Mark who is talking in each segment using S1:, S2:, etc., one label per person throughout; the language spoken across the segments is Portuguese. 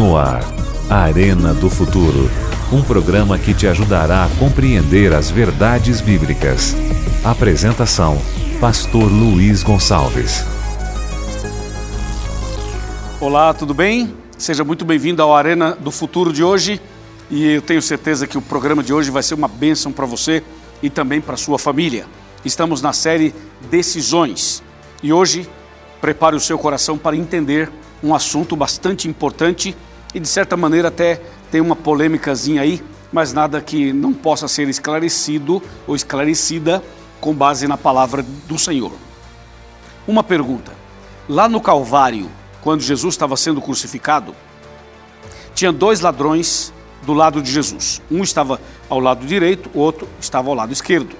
S1: No ar, Arena do Futuro. Um programa que te ajudará a compreender as verdades bíblicas. Apresentação: Pastor Luiz Gonçalves.
S2: Olá, tudo bem? Seja muito bem-vindo ao Arena do Futuro de hoje. E eu tenho certeza que o programa de hoje vai ser uma bênção para você e também para sua família. Estamos na série Decisões. E hoje, prepare o seu coração para entender um assunto bastante importante e de certa maneira até tem uma polêmicazinha aí, mas nada que não possa ser esclarecido ou esclarecida com base na palavra do Senhor. Uma pergunta: lá no Calvário, quando Jesus estava sendo crucificado, tinha dois ladrões do lado de Jesus. Um estava ao lado direito, o outro estava ao lado esquerdo.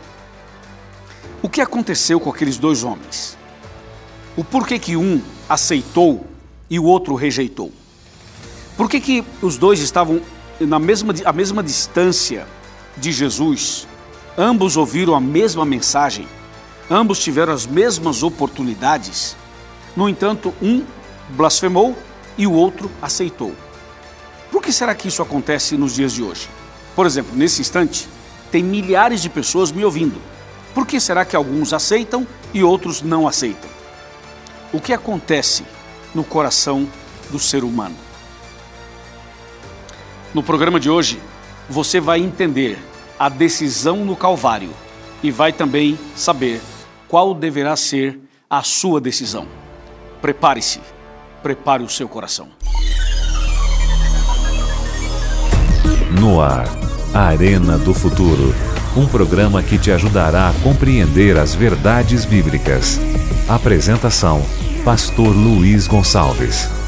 S2: O que aconteceu com aqueles dois homens? O porquê que um aceitou e o outro rejeitou? Por que, que os dois estavam na mesma, a mesma distância de Jesus? Ambos ouviram a mesma mensagem, ambos tiveram as mesmas oportunidades. No entanto, um blasfemou e o outro aceitou. Por que será que isso acontece nos dias de hoje? Por exemplo, nesse instante, tem milhares de pessoas me ouvindo. Por que será que alguns aceitam e outros não aceitam? O que acontece no coração do ser humano? No programa de hoje, você vai entender a decisão no Calvário e vai também saber qual deverá ser a sua decisão. Prepare-se, prepare o seu coração.
S1: No ar, Arena do Futuro. Um programa que te ajudará a compreender as verdades bíblicas. Apresentação: Pastor Luiz Gonçalves.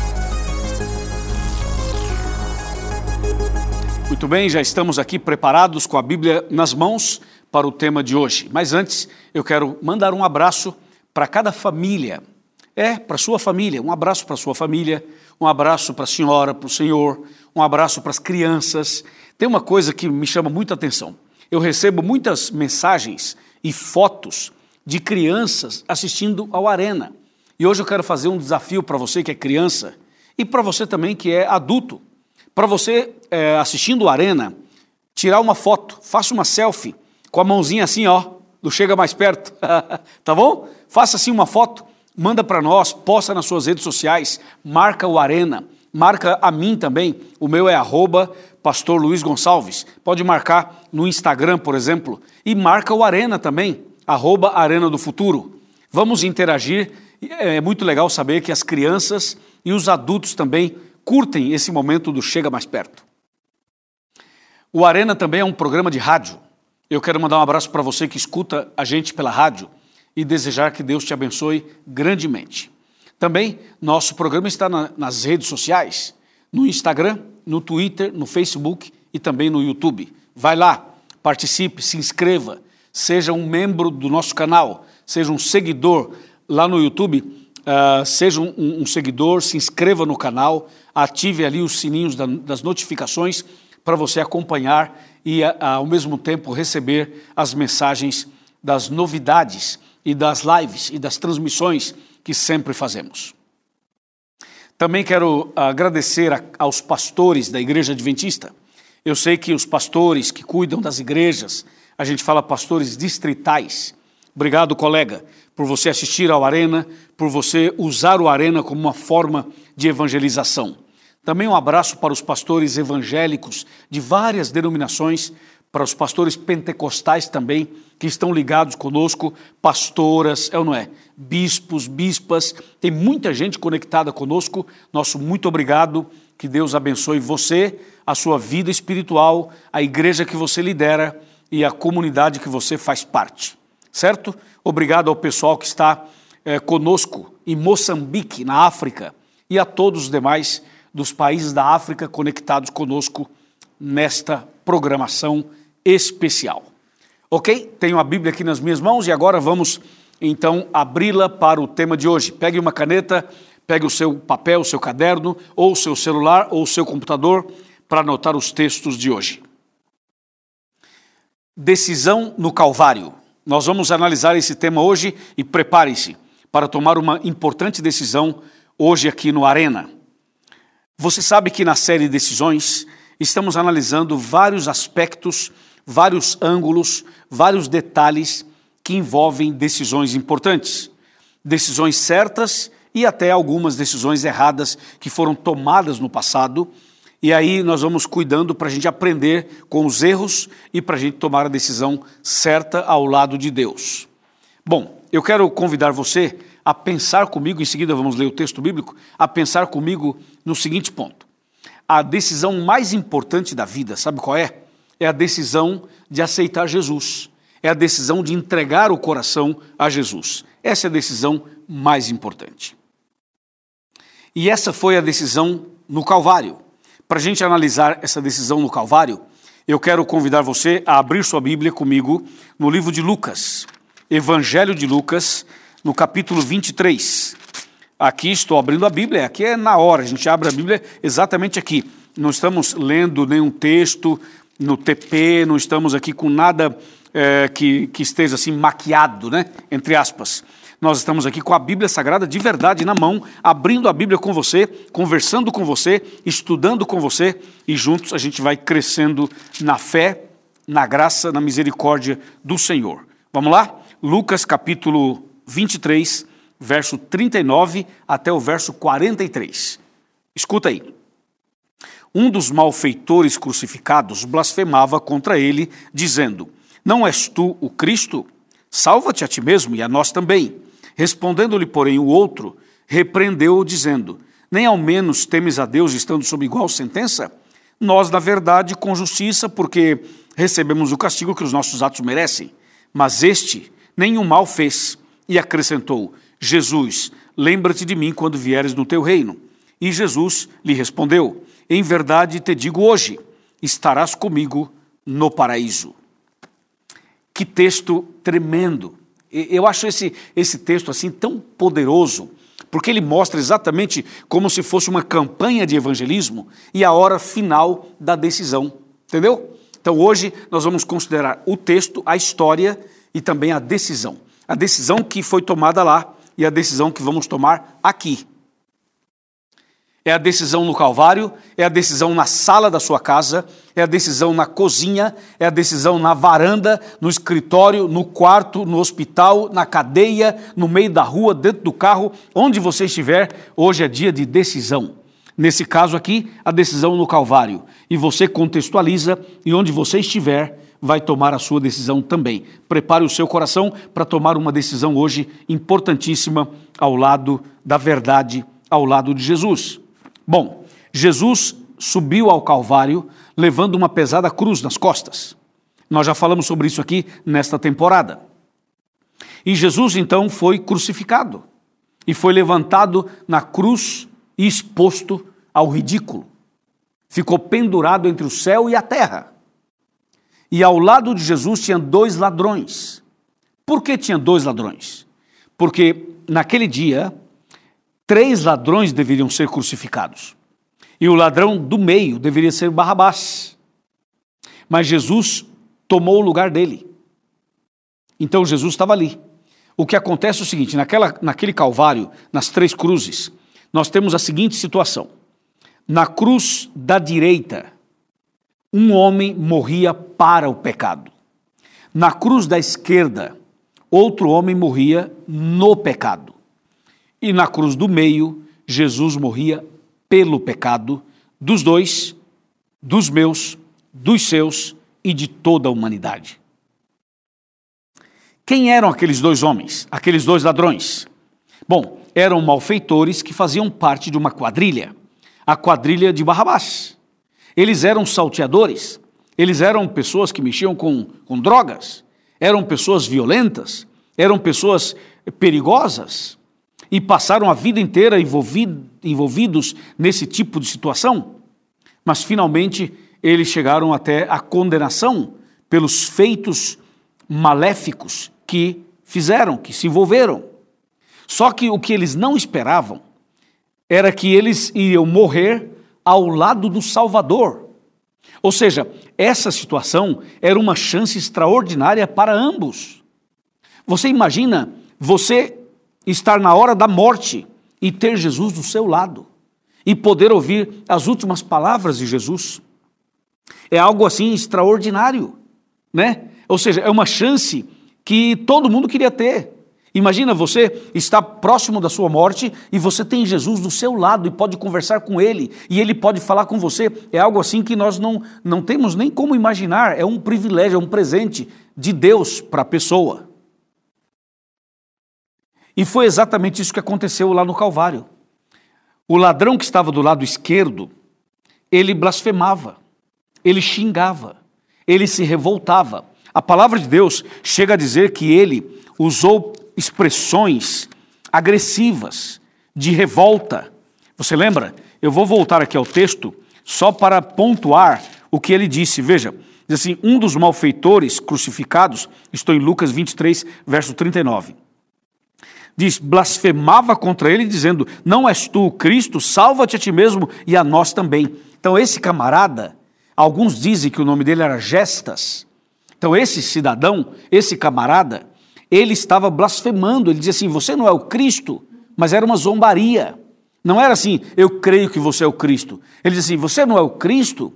S2: Muito bem, já estamos aqui preparados com a Bíblia nas mãos para o tema de hoje. Mas antes, eu quero mandar um abraço para cada família. É, para sua família. Um abraço para sua família, um abraço para a senhora, para o senhor, um abraço para as crianças. Tem uma coisa que me chama muita atenção. Eu recebo muitas mensagens e fotos de crianças assistindo ao Arena. E hoje eu quero fazer um desafio para você que é criança e para você também que é adulto. Para você, é, assistindo o Arena, tirar uma foto, faça uma selfie com a mãozinha assim, ó, do Chega Mais Perto, tá bom? Faça assim uma foto, manda para nós, posta nas suas redes sociais, marca o Arena, marca a mim também, o meu é arroba pastor Luiz Gonçalves, pode marcar no Instagram, por exemplo, e marca o Arena também, arroba Arena do Futuro. Vamos interagir, é muito legal saber que as crianças e os adultos também curtem esse momento do Chega Mais Perto. O Arena também é um programa de rádio. Eu quero mandar um abraço para você que escuta a gente pela rádio e desejar que Deus te abençoe grandemente. Também nosso programa está na, nas redes sociais, no Instagram, no Twitter, no Facebook e também no YouTube. Vai lá, participe, se inscreva, seja um membro do nosso canal, seja um seguidor lá no YouTube Uh, seja um, um, seguidor, se inscreva no canal, ative ali os sininhos da, das notificações para você acompanhar e, ao mesmo tempo, receber as mensagens das novidades e das lives e das transmissões que sempre fazemos. Também quero agradecer a, aos pastores da Igreja Adventista. Eu sei que os pastores que cuidam das igrejas, a gente fala pastores distritais. Obrigado, colega por você assistir ao Arena, por você usar o Arena como uma forma de evangelização. Também um abraço para os pastores evangélicos de várias denominações, para os pastores pentecostais também, que estão ligados conosco, pastoras, é ou não é? Bispos, bispas, tem muita gente conectada conosco. Nosso muito obrigado, que Deus abençoe você, a sua vida espiritual, a igreja que você lidera e a comunidade que você faz parte, certo? Obrigado ao pessoal que está é, conosco em Moçambique, na África, e a todos os demais dos países da África conectados conosco nesta programação especial. Ok? Tenho a Bíblia aqui nas minhas mãos e agora vamos então abri-la para o tema de hoje. Pegue uma caneta, pegue o seu papel, o seu caderno, ou o seu celular, ou o seu computador para anotar os textos de hoje. Decisão no Calvário. Nós vamos analisar esse tema hoje e prepare-se para tomar uma importante decisão hoje aqui no Arena. Você sabe que na série Decisões estamos analisando vários aspectos, vários ângulos, vários detalhes que envolvem decisões importantes, decisões certas e até algumas decisões erradas que foram tomadas no passado. E aí nós vamos cuidando para a gente aprender com os erros e para a gente tomar a decisão certa ao lado de Deus. Bom, eu quero convidar você a pensar comigo, em seguida vamos ler o texto bíblico, a pensar comigo no seguinte ponto. A decisão mais importante da vida, sabe qual é? É a decisão de aceitar Jesus. É a decisão de entregar o coração a Jesus. Essa é a decisão mais importante. E essa foi a decisão no Calvário. Para a gente analisar essa decisão no Calvário, eu quero convidar você a abrir sua Bíblia comigo no livro de Lucas, Evangelho de Lucas, no capítulo 23. Aqui estou abrindo a Bíblia, aqui é na hora, a gente abre a Bíblia exatamente aqui. Não estamos lendo nenhum texto no TP, não estamos aqui com nada é, que, que esteja assim maquiado, né? Entre aspas. Nós estamos aqui com a Bíblia Sagrada de verdade na mão, abrindo a Bíblia com você, conversando com você, estudando com você e juntos a gente vai crescendo na fé, na graça, na misericórdia do Senhor. Vamos lá? Lucas capítulo 23, verso 39 até o verso 43. Escuta aí. Um dos malfeitores crucificados blasfemava contra ele, dizendo: Não és tu o Cristo? Salva-te a ti mesmo e a nós também. Respondendo-lhe, porém, o outro, repreendeu-o, dizendo: Nem ao menos temes a Deus estando sob igual sentença? Nós, na verdade, com justiça, porque recebemos o castigo que os nossos atos merecem. Mas este nenhum mal fez e acrescentou: Jesus, lembra-te de mim quando vieres no teu reino. E Jesus lhe respondeu: Em verdade te digo hoje, estarás comigo no paraíso. Que texto tremendo! Eu acho esse, esse texto assim tão poderoso, porque ele mostra exatamente como se fosse uma campanha de evangelismo e a hora final da decisão. Entendeu? Então hoje nós vamos considerar o texto, a história e também a decisão a decisão que foi tomada lá e a decisão que vamos tomar aqui. É a decisão no Calvário, é a decisão na sala da sua casa, é a decisão na cozinha, é a decisão na varanda, no escritório, no quarto, no hospital, na cadeia, no meio da rua, dentro do carro, onde você estiver, hoje é dia de decisão. Nesse caso aqui, a decisão no Calvário. E você contextualiza e onde você estiver, vai tomar a sua decisão também. Prepare o seu coração para tomar uma decisão hoje importantíssima ao lado da verdade, ao lado de Jesus. Bom, Jesus subiu ao Calvário levando uma pesada cruz nas costas. Nós já falamos sobre isso aqui nesta temporada. E Jesus então foi crucificado e foi levantado na cruz e exposto ao ridículo. Ficou pendurado entre o céu e a terra. E ao lado de Jesus tinha dois ladrões. Por que tinha dois ladrões? Porque naquele dia, três ladrões deveriam ser crucificados. E o ladrão do meio deveria ser Barrabás. Mas Jesus tomou o lugar dele. Então Jesus estava ali. O que acontece é o seguinte: naquela, naquele Calvário, nas três cruzes, nós temos a seguinte situação. Na cruz da direita, um homem morria para o pecado. Na cruz da esquerda, outro homem morria no pecado. E na cruz do meio, Jesus morria pelo pecado dos dois, dos meus, dos seus e de toda a humanidade. Quem eram aqueles dois homens, aqueles dois ladrões? Bom, eram malfeitores que faziam parte de uma quadrilha, a quadrilha de Barrabás. Eles eram salteadores, eles eram pessoas que mexiam com, com drogas, eram pessoas violentas, eram pessoas perigosas e passaram a vida inteira envolvido, envolvidos nesse tipo de situação. Mas finalmente eles chegaram até a condenação pelos feitos maléficos que fizeram, que se envolveram. Só que o que eles não esperavam era que eles iriam morrer ao lado do Salvador. Ou seja, essa situação era uma chance extraordinária para ambos. Você imagina você estar na hora da morte e ter Jesus do seu lado. e poder ouvir as últimas palavras de Jesus. É algo assim extraordinário, né? Ou seja, é uma chance que todo mundo queria ter. Imagina você está próximo da sua morte e você tem Jesus do seu lado e pode conversar com ele e ele pode falar com você. É algo assim que nós não, não temos nem como imaginar. É um privilégio, é um presente de Deus para a pessoa. E foi exatamente isso que aconteceu lá no Calvário. O ladrão que estava do lado esquerdo, ele blasfemava, ele xingava, ele se revoltava. A palavra de Deus chega a dizer que ele usou expressões agressivas, de revolta. Você lembra? Eu vou voltar aqui ao texto só para pontuar o que ele disse. Veja, diz assim: um dos malfeitores crucificados, estou em Lucas 23, verso 39. Diz: blasfemava contra ele, dizendo: Não és tu o Cristo, salva-te a ti mesmo e a nós também. Então, esse camarada, alguns dizem que o nome dele era Gestas. Então, esse cidadão, esse camarada, ele estava blasfemando, ele dizia assim: Você não é o Cristo, mas era uma zombaria. Não era assim, eu creio que você é o Cristo. Ele dizia assim: Você não é o Cristo,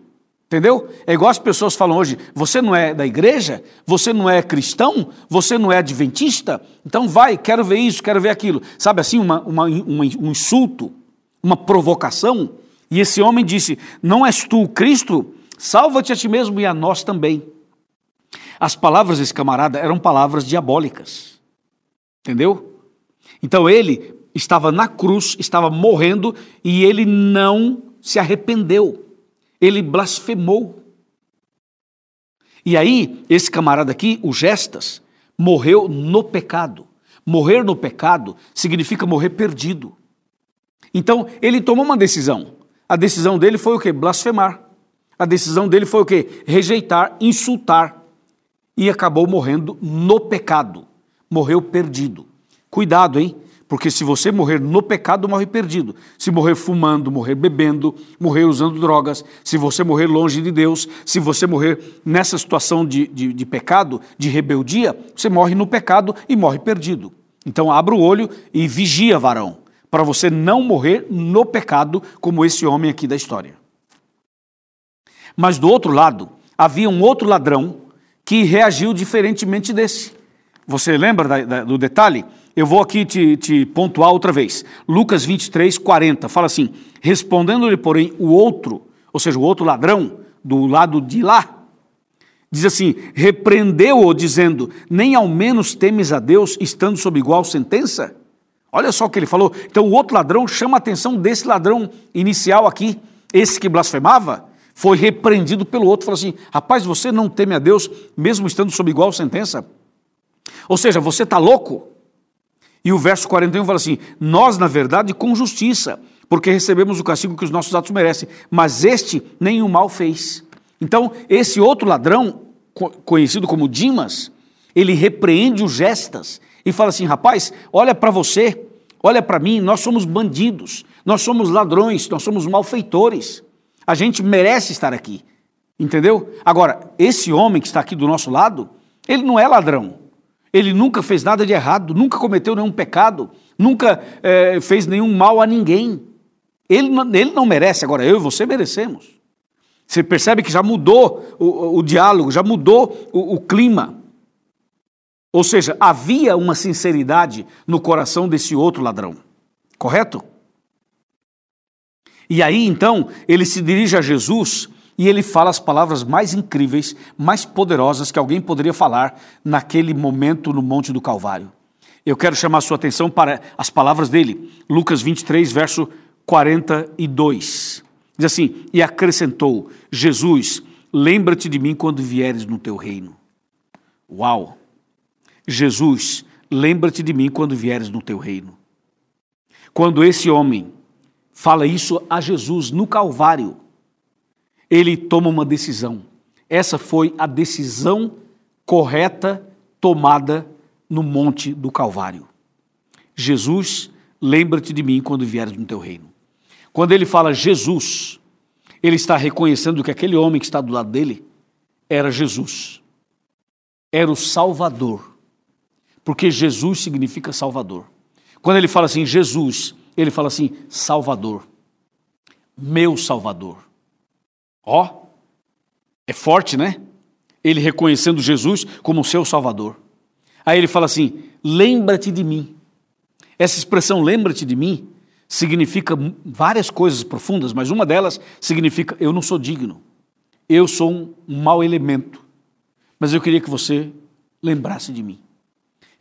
S2: entendeu? É igual as pessoas falam hoje: Você não é da igreja? Você não é cristão? Você não é adventista? Então vai, quero ver isso, quero ver aquilo. Sabe assim, uma, uma, um, um insulto, uma provocação. E esse homem disse: Não és tu o Cristo? Salva-te a ti mesmo e a nós também. As palavras desse camarada eram palavras diabólicas. Entendeu? Então ele estava na cruz, estava morrendo e ele não se arrependeu. Ele blasfemou. E aí, esse camarada aqui, o Gestas, morreu no pecado. Morrer no pecado significa morrer perdido. Então, ele tomou uma decisão. A decisão dele foi o que? Blasfemar. A decisão dele foi o que? Rejeitar, insultar e acabou morrendo no pecado. Morreu perdido. Cuidado, hein? Porque se você morrer no pecado, morre perdido. Se morrer fumando, morrer bebendo, morrer usando drogas, se você morrer longe de Deus, se você morrer nessa situação de, de, de pecado, de rebeldia, você morre no pecado e morre perdido. Então abra o olho e vigia, varão, para você não morrer no pecado, como esse homem aqui da história. Mas do outro lado, havia um outro ladrão que reagiu diferentemente desse. Você lembra da, da, do detalhe? Eu vou aqui te, te, pontuar outra vez. Lucas 23, 40, fala assim: Respondendo-lhe, porém, o outro, ou seja, o outro ladrão, do lado de lá, diz assim: Repreendeu-o, dizendo: Nem ao menos temes a Deus, estando sob igual sentença? Olha só o que ele falou. Então, o outro ladrão chama a atenção desse ladrão inicial aqui, esse que blasfemava foi repreendido pelo outro, falou assim: rapaz, você não teme a Deus, mesmo estando sob igual sentença? Ou seja, você está louco? E o verso 41 fala assim: Nós, na verdade, com justiça, porque recebemos o castigo que os nossos atos merecem, mas este nenhum mal fez. Então, esse outro ladrão, conhecido como Dimas, ele repreende os gestas e fala assim: rapaz, olha para você, olha para mim, nós somos bandidos, nós somos ladrões, nós somos malfeitores. A gente merece estar aqui. Entendeu? Agora, esse homem que está aqui do nosso lado, ele não é ladrão. Ele nunca fez nada de errado, nunca cometeu nenhum pecado, nunca é, fez nenhum mal a ninguém. Ele, ele não merece, agora eu e você merecemos. Você percebe que já mudou o, o diálogo, já mudou o, o clima. Ou seja, havia uma sinceridade no coração desse outro ladrão. Correto? E aí então ele se dirige a Jesus e ele fala as palavras mais incríveis, mais poderosas que alguém poderia falar naquele momento no Monte do Calvário. Eu quero chamar a sua atenção para as palavras dele, Lucas 23, verso 42. Diz assim: E acrescentou: Jesus, lembra-te de mim quando vieres no teu reino. Uau! Jesus, lembra-te de mim quando vieres no teu reino. Quando esse homem fala isso a Jesus no Calvário. Ele toma uma decisão. Essa foi a decisão correta tomada no Monte do Calvário. Jesus, lembra-te de mim quando vieres no teu reino. Quando ele fala Jesus, ele está reconhecendo que aquele homem que está do lado dele era Jesus. Era o Salvador. Porque Jesus significa Salvador. Quando ele fala assim, Jesus, ele fala assim: Salvador. meu Salvador. Ó, é forte, né? Ele reconhecendo Jesus como seu Salvador. Aí ele fala assim: lembra-te de mim. Essa expressão lembra-te de mim significa várias coisas profundas, mas uma delas significa eu não sou digno. Eu sou um, um mau elemento. Mas eu queria que você lembrasse de mim.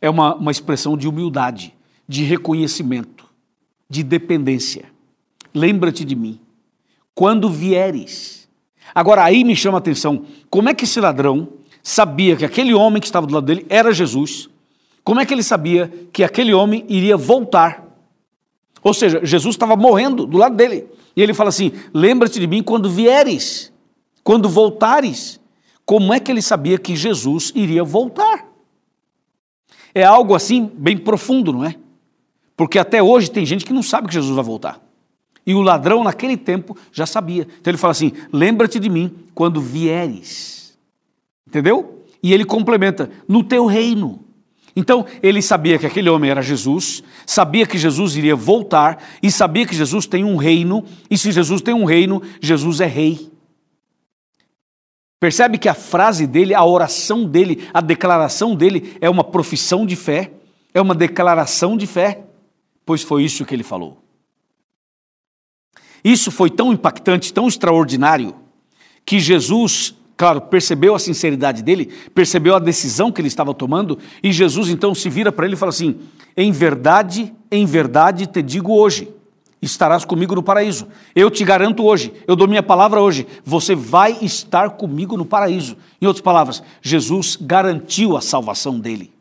S2: É uma, uma expressão de humildade, de reconhecimento, de dependência. Lembra-te de mim. Quando vieres. Agora aí me chama a atenção, como é que esse ladrão sabia que aquele homem que estava do lado dele era Jesus? Como é que ele sabia que aquele homem iria voltar? Ou seja, Jesus estava morrendo do lado dele. E ele fala assim: Lembra-te de mim quando vieres, quando voltares. Como é que ele sabia que Jesus iria voltar? É algo assim bem profundo, não é? Porque até hoje tem gente que não sabe que Jesus vai voltar. E o ladrão, naquele tempo, já sabia. Então ele fala assim: Lembra-te de mim quando vieres. Entendeu? E ele complementa: No teu reino. Então, ele sabia que aquele homem era Jesus, sabia que Jesus iria voltar e sabia que Jesus tem um reino, e se Jesus tem um reino, Jesus é rei. Percebe que a frase dele, a oração dele, a declaração dele é uma profissão de fé, é uma declaração de fé, pois foi isso que ele falou. Isso foi tão impactante, tão extraordinário, que Jesus Claro, percebeu a sinceridade dele, percebeu a decisão que ele estava tomando, e Jesus então se vira para ele e fala assim: Em verdade, em verdade te digo hoje, estarás comigo no paraíso. Eu te garanto hoje, eu dou minha palavra hoje, você vai estar comigo no paraíso. Em outras palavras, Jesus garantiu a salvação dele.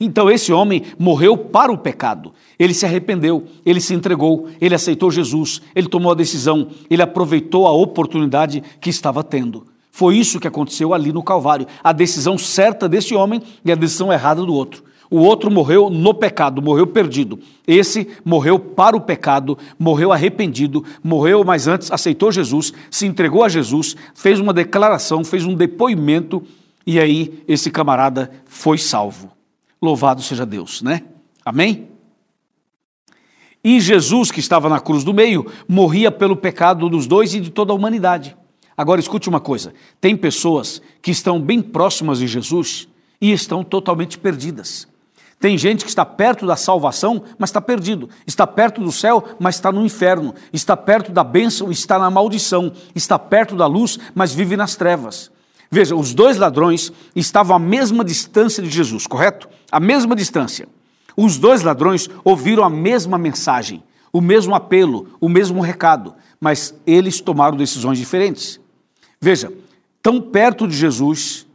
S2: Então esse homem morreu para o pecado. Ele se arrependeu, ele se entregou, ele aceitou Jesus, ele tomou a decisão, ele aproveitou a oportunidade que estava tendo. Foi isso que aconteceu ali no Calvário. A decisão certa desse homem e a decisão errada do outro. O outro morreu no pecado, morreu perdido. Esse morreu para o pecado, morreu arrependido, morreu, mas antes aceitou Jesus, se entregou a Jesus, fez uma declaração, fez um depoimento e aí esse camarada foi salvo. Louvado seja Deus, né? Amém? E Jesus, que estava na cruz do meio, morria pelo pecado dos dois e de toda a humanidade. Agora escute uma coisa: tem pessoas que estão bem próximas de Jesus e estão totalmente perdidas. Tem gente que está perto da salvação, mas está perdido. Está perto do céu, mas está no inferno. Está perto da bênção, está na maldição. Está perto da luz, mas vive nas trevas. Veja, os dois ladrões estavam à mesma distância de Jesus, correto? À mesma distância. Os dois ladrões ouviram a mesma mensagem, o mesmo apelo, o mesmo recado, mas eles tomaram decisões diferentes. Veja, tão perto de Jesus,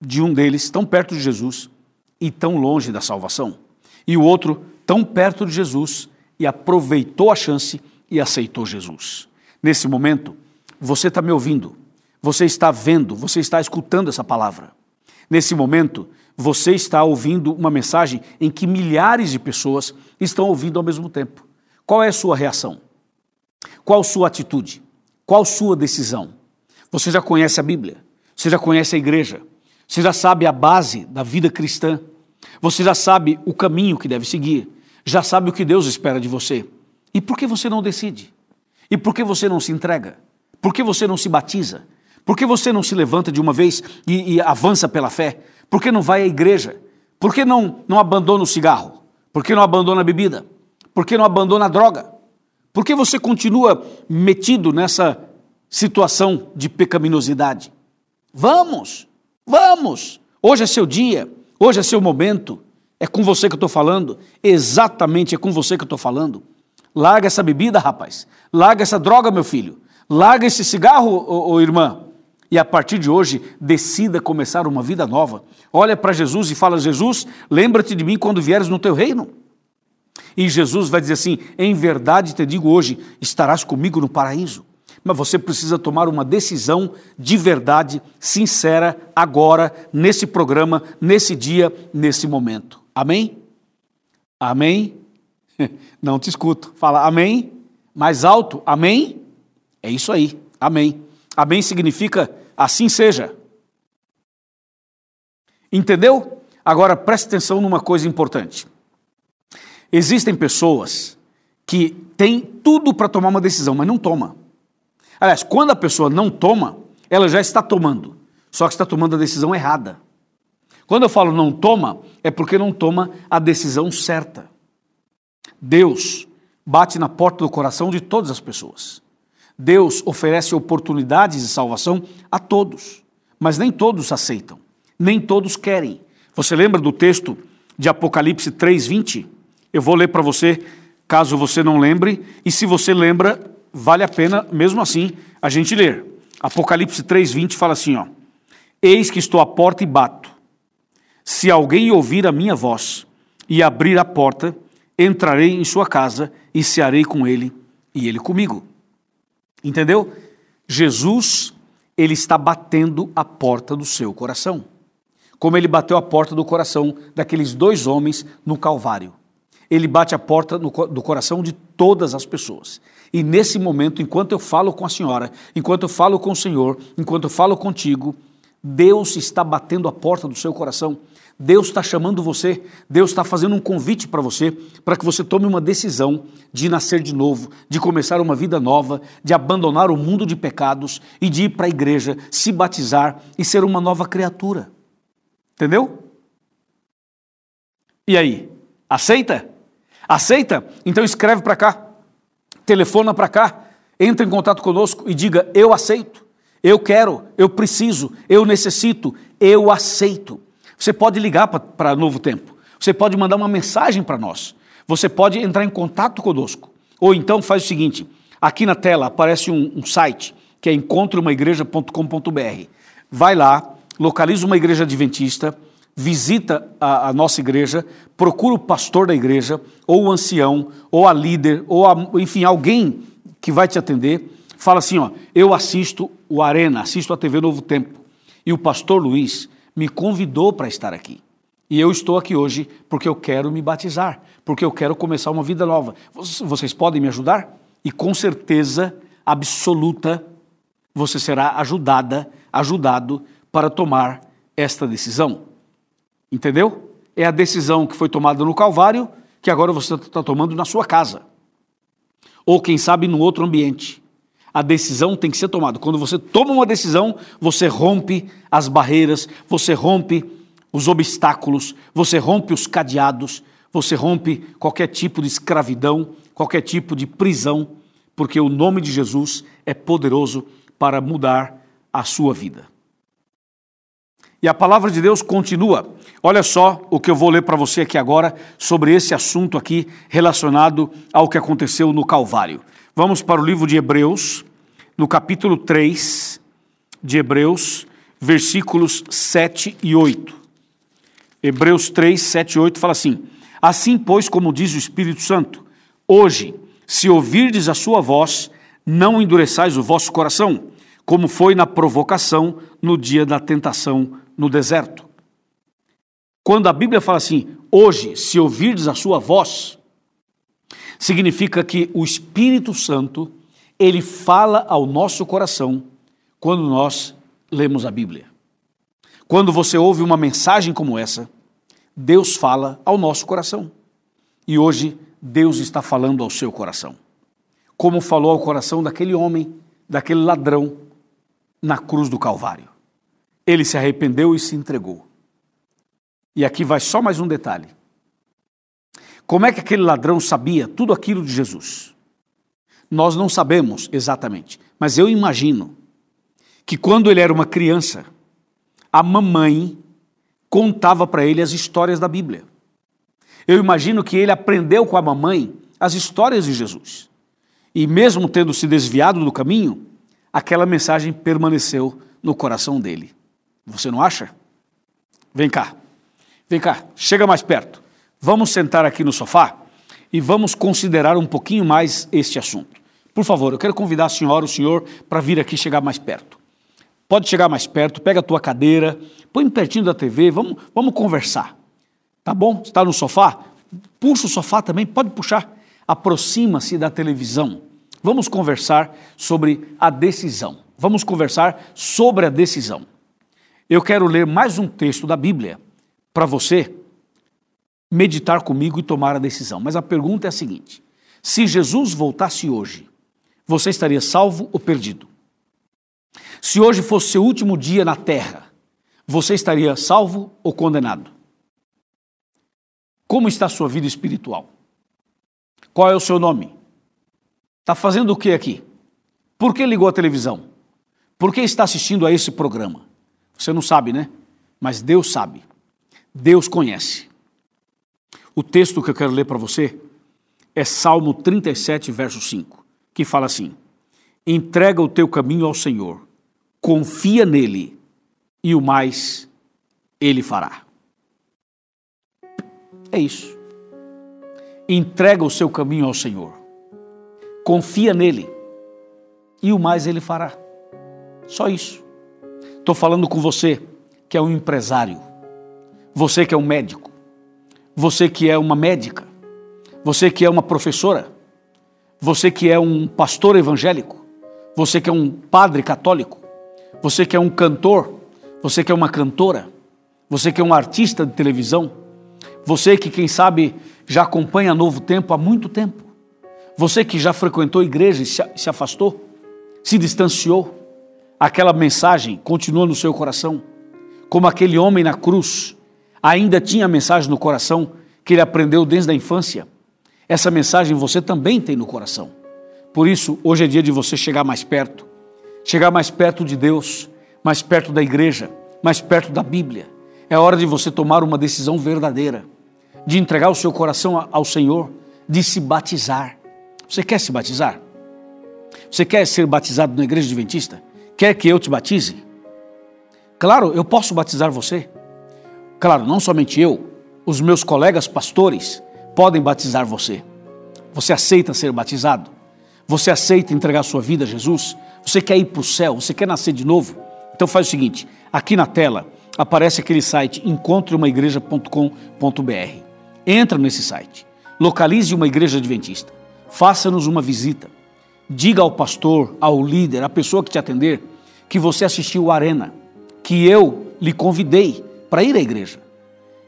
S2: de um deles, tão perto de Jesus e tão longe da salvação. E o outro, tão perto de Jesus e aproveitou a chance e aceitou Jesus. Nesse momento, você está me ouvindo, você está vendo, você está escutando essa palavra. Nesse momento, você está ouvindo uma mensagem em que milhares de pessoas estão ouvindo ao mesmo tempo. Qual é a sua reação? Qual sua atitude? Qual sua decisão? Você já conhece a Bíblia, você já conhece a igreja, você já sabe a base da vida cristã, você já sabe o caminho que deve seguir, já sabe o que Deus espera de você. E por que você não decide? E por que você não se entrega? Por que você não se batiza? Por que você não se levanta de uma vez e, e avança pela fé? Por que não vai à igreja? Por que não, não abandona o cigarro? Por que não abandona a bebida? Por que não abandona a droga? Por que você continua metido nessa situação de pecaminosidade. Vamos, vamos. Hoje é seu dia, hoje é seu momento. É com você que eu estou falando, exatamente é com você que eu estou falando. Larga essa bebida, rapaz. Larga essa droga, meu filho. Larga esse cigarro, ô, ô irmã. E a partir de hoje, decida começar uma vida nova. Olha para Jesus e fala: Jesus, lembra-te de mim quando vieres no teu reino. E Jesus vai dizer assim: Em verdade te digo hoje, estarás comigo no paraíso mas você precisa tomar uma decisão de verdade, sincera, agora, nesse programa, nesse dia, nesse momento. Amém? Amém? Não te escuto. Fala amém? Mais alto, amém? É isso aí, amém. Amém significa assim seja. Entendeu? Agora preste atenção numa coisa importante. Existem pessoas que tem tudo para tomar uma decisão, mas não toma. Aliás, quando a pessoa não toma, ela já está tomando, só que está tomando a decisão errada. Quando eu falo não toma, é porque não toma a decisão certa. Deus bate na porta do coração de todas as pessoas. Deus oferece oportunidades de salvação a todos, mas nem todos aceitam, nem todos querem. Você lembra do texto de Apocalipse 3:20? Eu vou ler para você, caso você não lembre, e se você lembra, vale a pena mesmo assim a gente ler. Apocalipse 3:20 fala assim, ó: Eis que estou à porta e bato. Se alguém ouvir a minha voz e abrir a porta, entrarei em sua casa e cearei com ele e ele comigo. Entendeu? Jesus, ele está batendo a porta do seu coração. Como ele bateu a porta do coração daqueles dois homens no Calvário. Ele bate a porta no, do coração de todas as pessoas. E nesse momento, enquanto eu falo com a senhora, enquanto eu falo com o Senhor, enquanto eu falo contigo, Deus está batendo a porta do seu coração Deus está chamando você, Deus está fazendo um convite para você, para que você tome uma decisão de nascer de novo, de começar uma vida nova, de abandonar o mundo de pecados e de ir para a igreja, se batizar e ser uma nova criatura. Entendeu? E aí? Aceita? Aceita? Então escreve para cá, telefona para cá, entre em contato conosco e diga: Eu aceito, eu quero, eu preciso, eu necessito, eu aceito. Você pode ligar para Novo Tempo. Você pode mandar uma mensagem para nós. Você pode entrar em contato conosco. Ou então faz o seguinte: aqui na tela aparece um, um site que é encontreumaigreja.com.br. Vai lá, localiza uma igreja adventista, visita a, a, nossa igreja, procura o pastor da igreja, ou o ancião, ou a líder, ou a, enfim, alguém que vai te atender. Fala assim: ó, eu assisto o Arena, assisto a TV Novo Tempo. E o pastor Luiz me convidou para estar aqui. E eu estou aqui hoje porque eu quero me batizar, porque eu quero começar uma vida nova. Vocês podem me ajudar? E com certeza absoluta você será ajudada, ajudado para tomar esta decisão. Entendeu? É a decisão que foi tomada no Calvário que agora você está tomando na sua casa. Ou quem sabe no outro ambiente a decisão tem que ser tomada. Quando você toma uma decisão, você rompe as barreiras, você rompe os obstáculos, você rompe os cadeados, você rompe qualquer tipo de escravidão, qualquer tipo de prisão, porque o nome de Jesus é poderoso para mudar a sua vida. E a palavra de Deus continua. Olha só o que eu vou ler para você aqui agora sobre esse assunto aqui relacionado ao que aconteceu no Calvário. Vamos para o livro de Hebreus, no capítulo 3 de Hebreus, versículos 7 e 8. Hebreus 3, 7 e 8 fala assim: Assim, pois, como diz o Espírito Santo, hoje, se ouvirdes a sua voz, não endureçais o vosso coração, como foi na provocação no dia da tentação no deserto. Quando a Bíblia fala assim, hoje, se ouvirdes a sua voz, significa que o Espírito Santo, ele fala ao nosso coração quando nós lemos a Bíblia. Quando você ouve uma mensagem como essa, Deus fala ao nosso coração. E hoje Deus está falando ao seu coração. Como falou ao coração daquele homem, daquele ladrão na cruz do Calvário. Ele se arrependeu e se entregou. E aqui vai só mais um detalhe. Como é que aquele ladrão sabia tudo aquilo de Jesus? Nós não sabemos exatamente, mas eu imagino que quando ele era uma criança, a mamãe contava para ele as histórias da Bíblia. Eu imagino que ele aprendeu com a mamãe as histórias de Jesus. E mesmo tendo se desviado do caminho, aquela mensagem permaneceu no coração dele. Você não acha? Vem cá. Vem cá, chega mais perto. Vamos sentar aqui no sofá e vamos considerar um pouquinho mais este assunto. Por favor, eu quero convidar a senhora, o senhor, para vir aqui chegar mais perto. Pode chegar mais perto, pega a tua cadeira, põe pertinho da TV, vamos, vamos conversar. Tá bom? Está no sofá? Puxa o sofá também, pode puxar. Aproxima-se da televisão. Vamos conversar sobre a decisão. Vamos conversar sobre a decisão. Eu quero ler mais um texto da Bíblia para você meditar comigo e tomar a decisão. Mas a pergunta é a seguinte: Se Jesus voltasse hoje, você estaria salvo ou perdido? Se hoje fosse seu último dia na terra, você estaria salvo ou condenado? Como está a sua vida espiritual? Qual é o seu nome? Está fazendo o que aqui? Por que ligou a televisão? Por que está assistindo a esse programa? Você não sabe, né? Mas Deus sabe. Deus conhece. O texto que eu quero ler para você é Salmo 37, verso 5, que fala assim: Entrega o teu caminho ao Senhor, confia nele, e o mais ele fará. É isso. Entrega o seu caminho ao Senhor, confia nele, e o mais ele fará. Só isso. Estou falando com você que é um empresário, você que é um médico, você que é uma médica, você que é uma professora, você que é um pastor evangélico, você que é um padre católico, você que é um cantor, você que é uma cantora, você que é um artista de televisão, você que, quem sabe, já acompanha Novo Tempo há muito tempo, você que já frequentou a igreja e se afastou, se distanciou, aquela mensagem continua no seu coração, como aquele homem na cruz ainda tinha a mensagem no coração que ele aprendeu desde a infância. Essa mensagem você também tem no coração. Por isso, hoje é dia de você chegar mais perto, chegar mais perto de Deus, mais perto da igreja, mais perto da Bíblia. É hora de você tomar uma decisão verdadeira, de entregar o seu coração ao Senhor, de se batizar. Você quer se batizar? Você quer ser batizado na igreja adventista? Quer que eu te batize? Claro, eu posso batizar você. Claro, não somente eu, os meus colegas pastores podem batizar você. Você aceita ser batizado? Você aceita entregar sua vida a Jesus? Você quer ir para o céu? Você quer nascer de novo? Então faz o seguinte: aqui na tela aparece aquele site encontreumaigreja.com.br. Entra nesse site, localize uma igreja adventista, faça-nos uma visita Diga ao pastor, ao líder, à pessoa que te atender, que você assistiu o Arena, que eu lhe convidei para ir à igreja.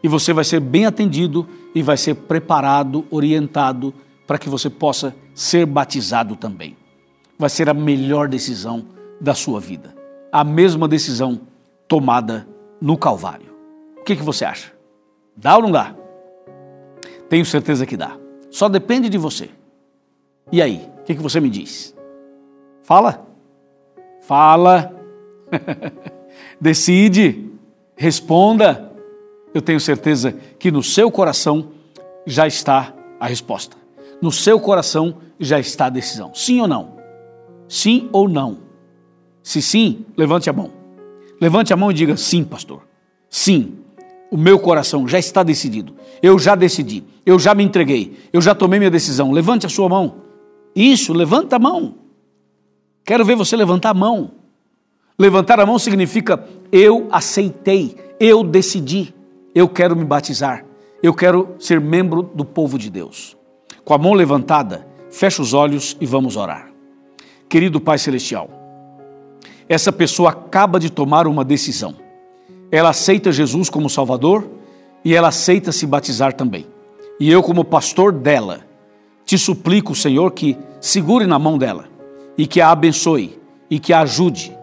S2: E você vai ser bem atendido e vai ser preparado, orientado para que você possa ser batizado também. Vai ser a melhor decisão da sua vida. A mesma decisão tomada no Calvário. O que, que você acha? Dá ou não dá? Tenho certeza que dá. Só depende de você. E aí? que, que você me diz? Fala. Fala. Decide. Responda. Eu tenho certeza que no seu coração já está a resposta. No seu coração já está a decisão. Sim ou não? Sim ou não? Se sim, levante a mão. Levante a mão e diga: sim, pastor. Sim, o meu coração já está decidido. Eu já decidi. Eu já me entreguei. Eu já tomei minha decisão. Levante a sua mão. Isso, levanta a mão. Quero ver você levantar a mão. Levantar a mão significa eu aceitei, eu decidi, eu quero me batizar, eu quero ser membro do povo de Deus. Com a mão levantada, fecha os olhos e vamos orar. Querido Pai Celestial, essa pessoa acaba de tomar uma decisão. Ela aceita Jesus como Salvador e ela aceita se batizar também. E eu, como pastor dela, te suplico, Senhor, que segure na mão dela e que a abençoe e que a ajude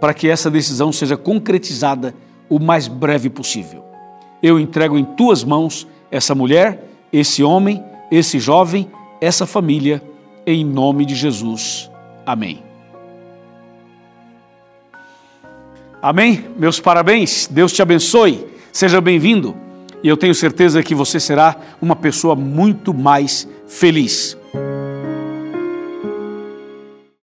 S2: para que essa decisão seja concretizada o mais breve possível. Eu entrego em tuas mãos essa mulher, esse homem, esse jovem, essa família, em nome de Jesus. Amém. Amém? Meus parabéns, Deus te abençoe, seja bem-vindo e eu tenho certeza que você será uma pessoa muito mais feliz.